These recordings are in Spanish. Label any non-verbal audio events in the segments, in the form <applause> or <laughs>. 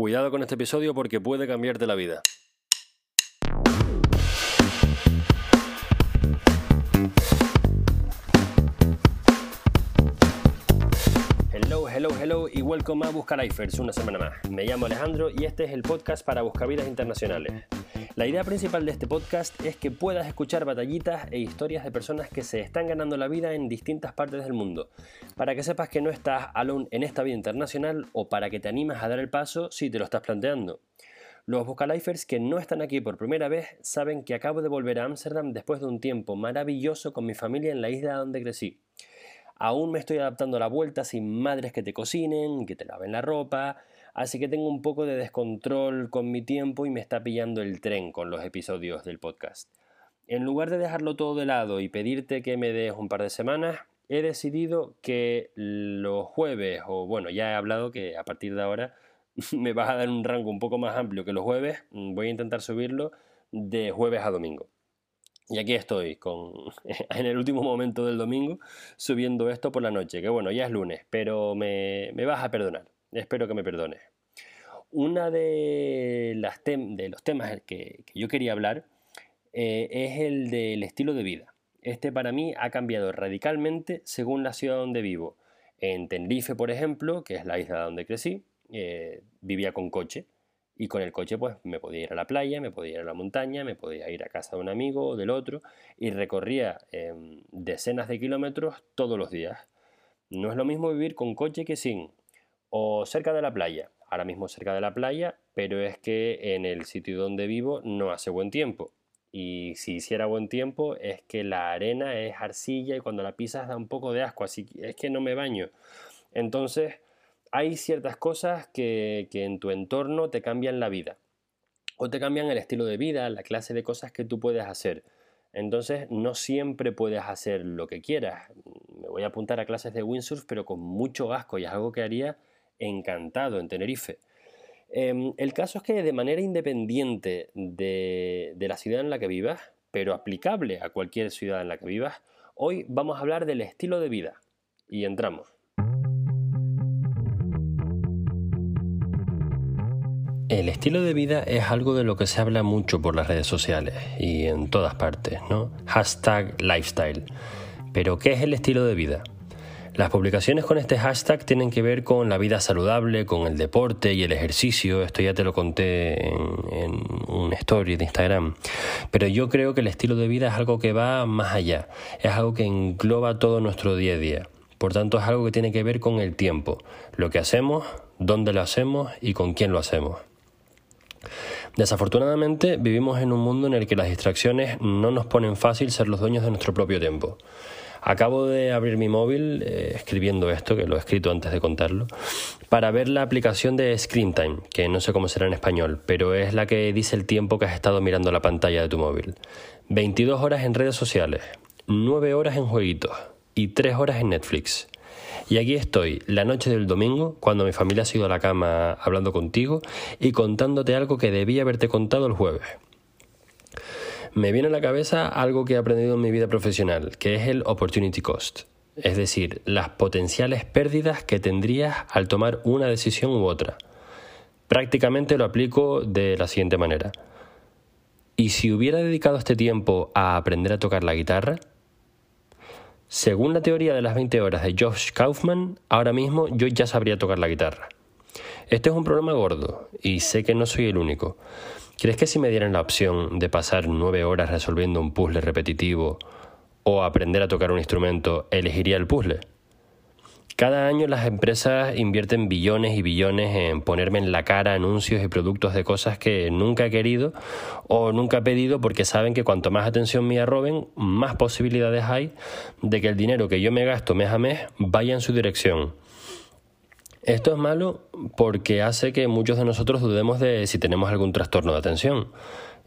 Cuidado con este episodio porque puede cambiarte la vida. Hello, hello, hello y welcome a Buscalifers una semana más. Me llamo Alejandro y este es el podcast para Buscavidas Internacionales. La idea principal de este podcast es que puedas escuchar batallitas e historias de personas que se están ganando la vida en distintas partes del mundo, para que sepas que no estás alone en esta vida internacional o para que te animas a dar el paso si te lo estás planteando. Los Vocalifers que no están aquí por primera vez saben que acabo de volver a Ámsterdam después de un tiempo maravilloso con mi familia en la isla donde crecí. Aún me estoy adaptando a la vuelta sin madres que te cocinen, que te laven la ropa, así que tengo un poco de descontrol con mi tiempo y me está pillando el tren con los episodios del podcast. En lugar de dejarlo todo de lado y pedirte que me des un par de semanas, he decidido que los jueves, o bueno, ya he hablado que a partir de ahora <laughs> me vas a dar un rango un poco más amplio que los jueves, voy a intentar subirlo de jueves a domingo. Y aquí estoy, con, <laughs> en el último momento del domingo, subiendo esto por la noche, que bueno, ya es lunes, pero me, me vas a perdonar. Espero que me perdones. Una de, de los temas que, yo quería hablar eh, es el del estilo de vida. Este para mí ha cambiado radicalmente según la ciudad donde vivo. En Tenerife, por ejemplo, que es la isla donde crecí, eh, vivía con coche. Y con el coche pues me podía ir a la playa, me podía ir a la montaña, me podía ir a casa de un amigo o del otro y recorría em, decenas de kilómetros todos los días. No es lo mismo vivir con coche que sin o cerca de la playa. Ahora mismo cerca de la playa, pero es que en el sitio donde vivo no hace buen tiempo. Y si hiciera buen tiempo es que la arena es arcilla y cuando la pisas da un poco de asco, así que es que no me baño. Entonces hay ciertas cosas que, que en tu entorno te cambian la vida. O te cambian el estilo de vida, la clase de cosas que tú puedes hacer. Entonces no siempre puedes hacer lo que quieras. Me voy a apuntar a clases de windsurf, pero con mucho asco y es algo que haría encantado en Tenerife. Em, el caso es que de manera independiente de, de la ciudad en la que vivas, pero aplicable a cualquier ciudad en la que vivas, hoy vamos a hablar del estilo de vida. Y entramos. El estilo de vida es algo de lo que se habla mucho por las redes sociales y en todas partes, ¿no? Hashtag lifestyle. Pero, ¿qué es el estilo de vida? Las publicaciones con este hashtag tienen que ver con la vida saludable, con el deporte y el ejercicio. Esto ya te lo conté en, un story de Instagram. Pero yo creo que el estilo de vida es algo que va más allá. Es algo que engloba todo nuestro día a día. Por tanto, es algo que tiene que ver con el tiempo. Lo que hacemos, dónde lo hacemos y con quién lo hacemos. Desafortunadamente vivimos en un mundo en el que las distracciones no nos ponen fácil ser los dueños de nuestro propio tiempo. Acabo de abrir mi móvil eh, escribiendo esto, que lo he escrito antes de contarlo, para ver la aplicación de Screen Time, que no sé cómo será en español, pero es la que dice el tiempo que has estado mirando la pantalla de tu móvil. 22 horas en redes sociales, 9 horas en jueguitos y 3 horas en Netflix. Y aquí estoy, la noche del domingo, cuando mi familia ha ido a la cama hablando contigo y contándote algo que debía haberte contado el jueves me viene a la cabeza algo que he aprendido en mi vida profesional, que es el opportunity cost, es decir, las potenciales pérdidas que tendrías al tomar una decisión u otra. Prácticamente lo aplico de la siguiente manera. ¿Y si hubiera dedicado este tiempo a aprender a tocar la guitarra? Según la teoría de las 20 horas de Josh Kaufman, ahora mismo yo ya sabría tocar la guitarra. Este es un problema gordo y sé que no soy el único. ¿Crees que si me dieran la opción de pasar nueve horas resolviendo un puzzle repetitivo o aprender a tocar un instrumento, elegiría el puzzle? Cada año las empresas invierten billones y billones en ponerme en la cara anuncios y productos de cosas que nunca he querido o nunca he pedido porque saben que cuanto más atención mía roben, más posibilidades hay de que el dinero que yo me gasto mes a mes vaya en su dirección. Esto es malo porque hace que muchos de nosotros dudemos de si tenemos algún trastorno de atención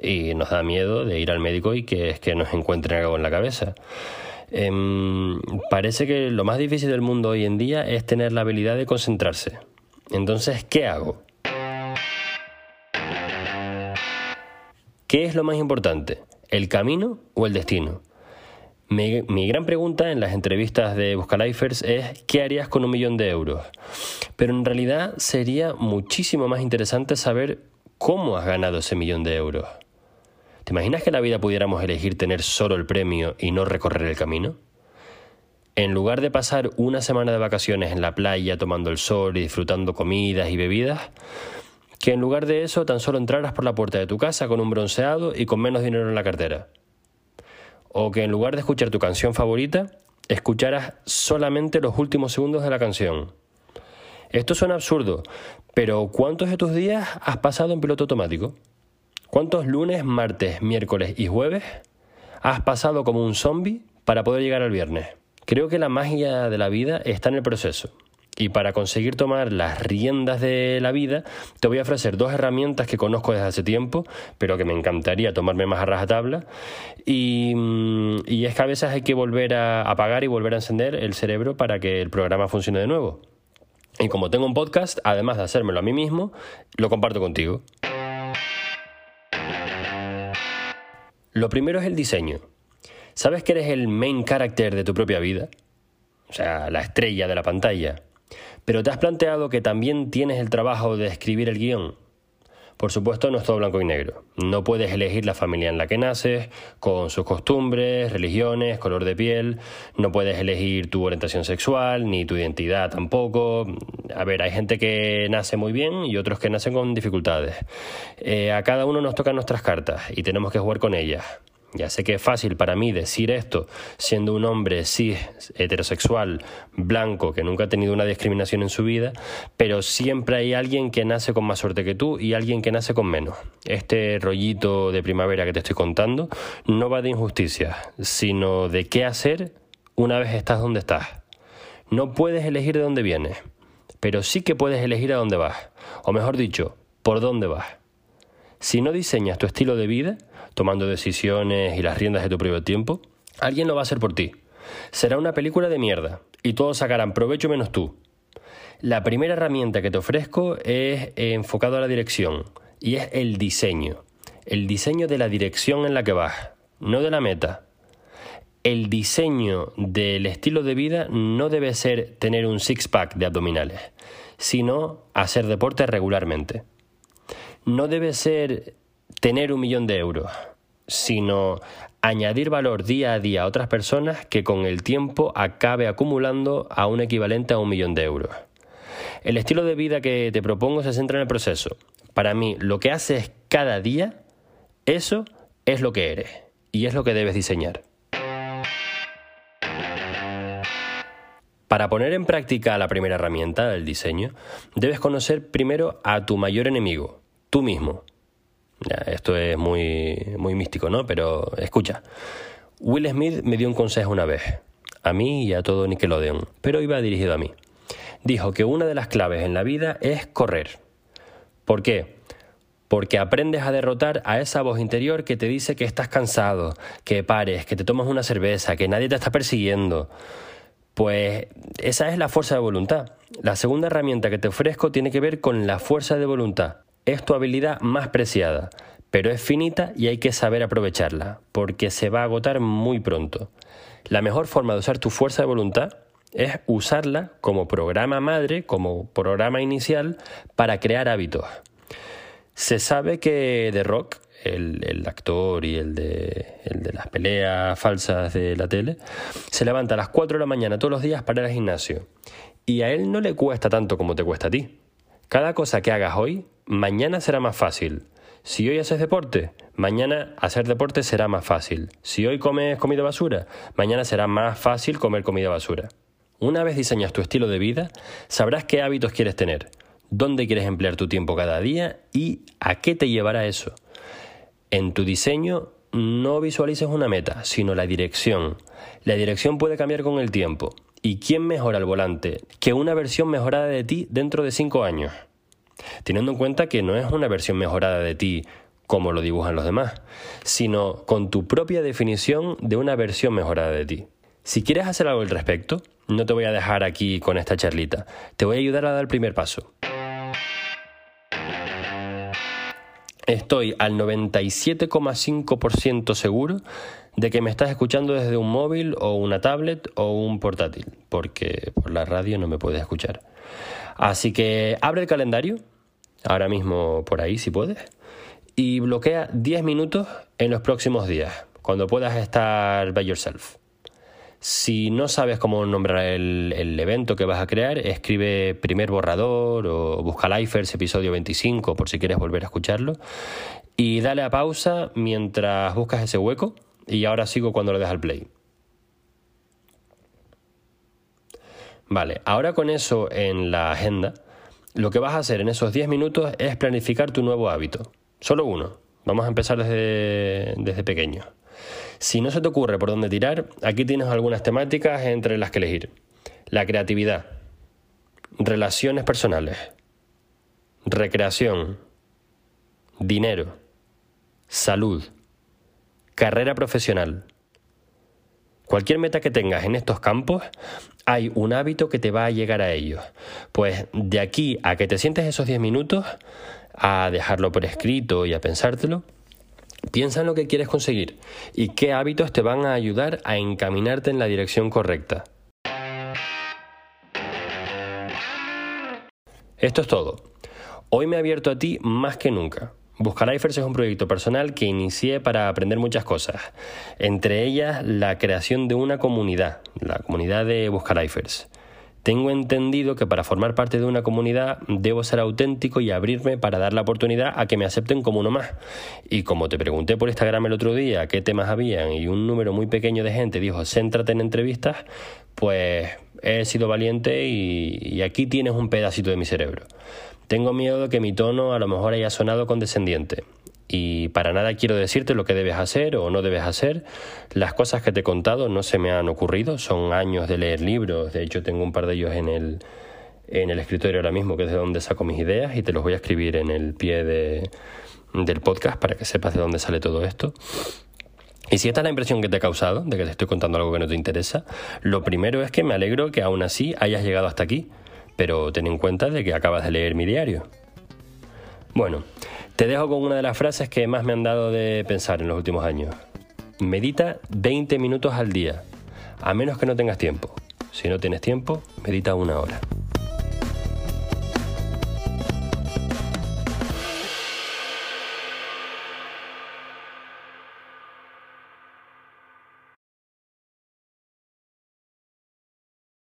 y nos da miedo de ir al médico y que es que nos encuentren algo en la cabeza. Em, parece que lo más difícil del mundo hoy en día es tener la habilidad de concentrarse. Entonces, ¿qué hago? ¿Qué es lo más importante? ¿El camino o el destino? Mi, gran pregunta en las entrevistas de Buscalifers es ¿qué harías con un millón de euros? Pero en realidad sería muchísimo más interesante saber cómo has ganado ese millón de euros. ¿Te imaginas que en la vida pudiéramos elegir tener solo el premio y no recorrer el camino? En lugar de pasar una semana de vacaciones en la playa tomando el sol y disfrutando comidas y bebidas, que en lugar de eso tan solo entraras por la puerta de tu casa con un bronceado y con menos dinero en la cartera o que en lugar de escuchar tu canción favorita, escucharas solamente los últimos segundos de la canción. Esto suena absurdo, pero ¿cuántos de tus días has pasado en piloto automático? ¿Cuántos lunes, martes, miércoles y jueves has pasado como un zombie para poder llegar al viernes? Creo que la magia de la vida está en el proceso. Y para conseguir tomar las riendas de la vida, te voy a ofrecer dos herramientas que conozco desde hace tiempo, pero que me encantaría tomarme más a rajatabla. Y, mm, y es que a veces hay que volver a apagar y volver a encender el cerebro para que el programa funcione de nuevo. Y como tengo un podcast, además de hacérmelo a mí mismo, lo comparto contigo. Lo primero es el diseño. ¿Sabes que eres el main character de tu propia vida? O sea, la estrella de la pantalla. Pero ¿te has planteado que también tienes el trabajo de escribir el guion? Por supuesto, no es todo blanco y negro. No puedes elegir la familia en la que naces, con sus costumbres, religiones, color de piel. No puedes elegir tu orientación sexual, ni tu identidad tampoco. A ver, hay gente que nace muy bien y otros que nacen con dificultades. Eh, a cada uno nos tocan nuestras cartas y tenemos que jugar con ellas. Ya sé que es fácil para mí decir esto siendo un hombre cis, heterosexual, blanco, que nunca ha tenido una discriminación en su vida, pero siempre hay alguien que nace con más suerte que tú y alguien que nace con menos. Este rollito de primavera que te estoy contando no va de injusticia, sino de qué hacer una vez estás donde estás. No puedes elegir de dónde vienes, pero sí que puedes elegir a dónde vas, o mejor dicho, por dónde vas. Si no diseñas tu estilo de vida, tomando decisiones y las riendas de tu propio tiempo, alguien lo va a hacer por ti. Será una película de mierda y todos sacarán provecho menos tú. La primera herramienta que te ofrezco es enfocado a la dirección y es el diseño. El diseño de la dirección en la que vas, no de la meta. El diseño del estilo de vida no debe ser tener un six-pack de abdominales, sino hacer deporte regularmente. No debe ser tener un millón de euros, sino añadir valor día a día a otras personas que con el tiempo acabe acumulando a un equivalente a un millón de euros. El estilo de vida que te propongo se centra en el proceso. Para mí, lo que haces cada día, eso es lo que eres y es lo que debes diseñar. Para poner en práctica la primera herramienta, el diseño, debes conocer primero a tu mayor enemigo, tú mismo esto es muy, muy místico, ¿no? Pero escucha, Will Smith me dio un consejo una vez, a mí y a todo Nickelodeon, pero iba dirigido a mí. Dijo que una de las claves en la vida es correr. ¿Por qué? Porque aprendes a derrotar a esa voz interior que te dice que estás cansado, que pares, que te tomas una cerveza, que nadie te está persiguiendo. Pues esa es la fuerza de voluntad. La segunda herramienta que te ofrezco tiene que ver con la fuerza de voluntad es tu habilidad más preciada, pero es finita y hay que saber aprovecharla, porque se va a agotar muy pronto. La mejor forma de usar tu fuerza de voluntad es usarla como programa madre, como programa inicial para crear hábitos. Se sabe que The Rock, el, actor y el de, el de las peleas falsas de la tele, se levanta a las 4 de la mañana todos los días para ir al gimnasio. Y a él no le cuesta tanto como te cuesta a ti. Cada cosa que hagas hoy mañana será más fácil. Si hoy haces deporte, mañana hacer deporte será más fácil. Si hoy comes comida basura, mañana será más fácil comer comida basura. Una vez diseñas tu estilo de vida, sabrás qué hábitos quieres tener, dónde quieres emplear tu tiempo cada día y a qué te llevará eso. En tu diseño no visualices una meta, sino la dirección. La dirección puede cambiar con el tiempo. ¿Y quién mejora el volante que una versión mejorada de ti dentro de cinco años? teniendo en cuenta que no es una versión mejorada de ti como lo dibujan los demás, sino con tu propia definición de una versión mejorada de ti. Si quieres hacer algo al respecto, no te voy a dejar aquí con esta charlita, te voy a ayudar a dar el primer paso. estoy al 97,5% seguro de que me estás escuchando desde un móvil o una tablet o un portátil, porque por la radio no me puedes escuchar. Así que abre el calendario, ahora mismo por ahí si puedes, y bloquea 10 minutos en los próximos días, cuando puedas estar by yourself. Si no sabes cómo nombrar el, evento que vas a crear, escribe primer borrador o busca Lifers episodio 25 por si quieres volver a escucharlo. Y dale a pausa mientras buscas ese hueco y ahora sigo cuando lo dejas al play. Vale, ahora con eso en la agenda, lo que vas a hacer en esos 10 minutos es planificar tu nuevo hábito. Solo uno. Vamos a empezar desde, desde pequeño. Si no se te ocurre por dónde tirar, aquí tienes algunas temáticas entre las que elegir. La creatividad, relaciones personales, recreación, dinero, salud, carrera profesional. Cualquier meta que tengas en estos campos, hay un hábito que te va a llegar a ellos. Pues de aquí a que te sientes esos 10 minutos, a dejarlo por escrito y a pensártelo, piensa en lo que quieres conseguir y qué hábitos te van a ayudar a encaminarte en la dirección correcta. Esto es todo. Hoy me he abierto a ti más que nunca. Buscalifers es un proyecto personal que inicié para aprender muchas cosas, entre ellas la creación de una comunidad, la comunidad de Buscalifers. Tengo entendido que para formar parte de una comunidad debo ser auténtico y abrirme para dar la oportunidad a que me acepten como uno más. Y como te pregunté por Instagram el otro día qué temas habían y un número muy pequeño de gente dijo céntrate en entrevistas, pues he sido valiente y, y aquí tienes un pedacito de mi cerebro. Tengo miedo de que mi tono a lo mejor haya sonado condescendiente. Y para nada quiero decirte lo que debes hacer o no debes hacer. Las cosas que te he contado no se me han ocurrido, son años de leer libros. De hecho, tengo un par de ellos en el, en el escritorio ahora mismo, que es de donde saco mis ideas, y te los voy a escribir en el pie de, del podcast para que sepas de dónde sale todo esto. Y si esta es la impresión que te ha causado, de que te estoy contando algo que no te interesa, lo primero es que me alegro que aún así hayas llegado hasta aquí pero ten en cuenta de que acabas de leer mi diario. Bueno, te dejo con una de las frases que más me han dado de pensar en los últimos años. Medita 20 minutos al día, a menos que no tengas tiempo. Si no tienes tiempo, medita una hora.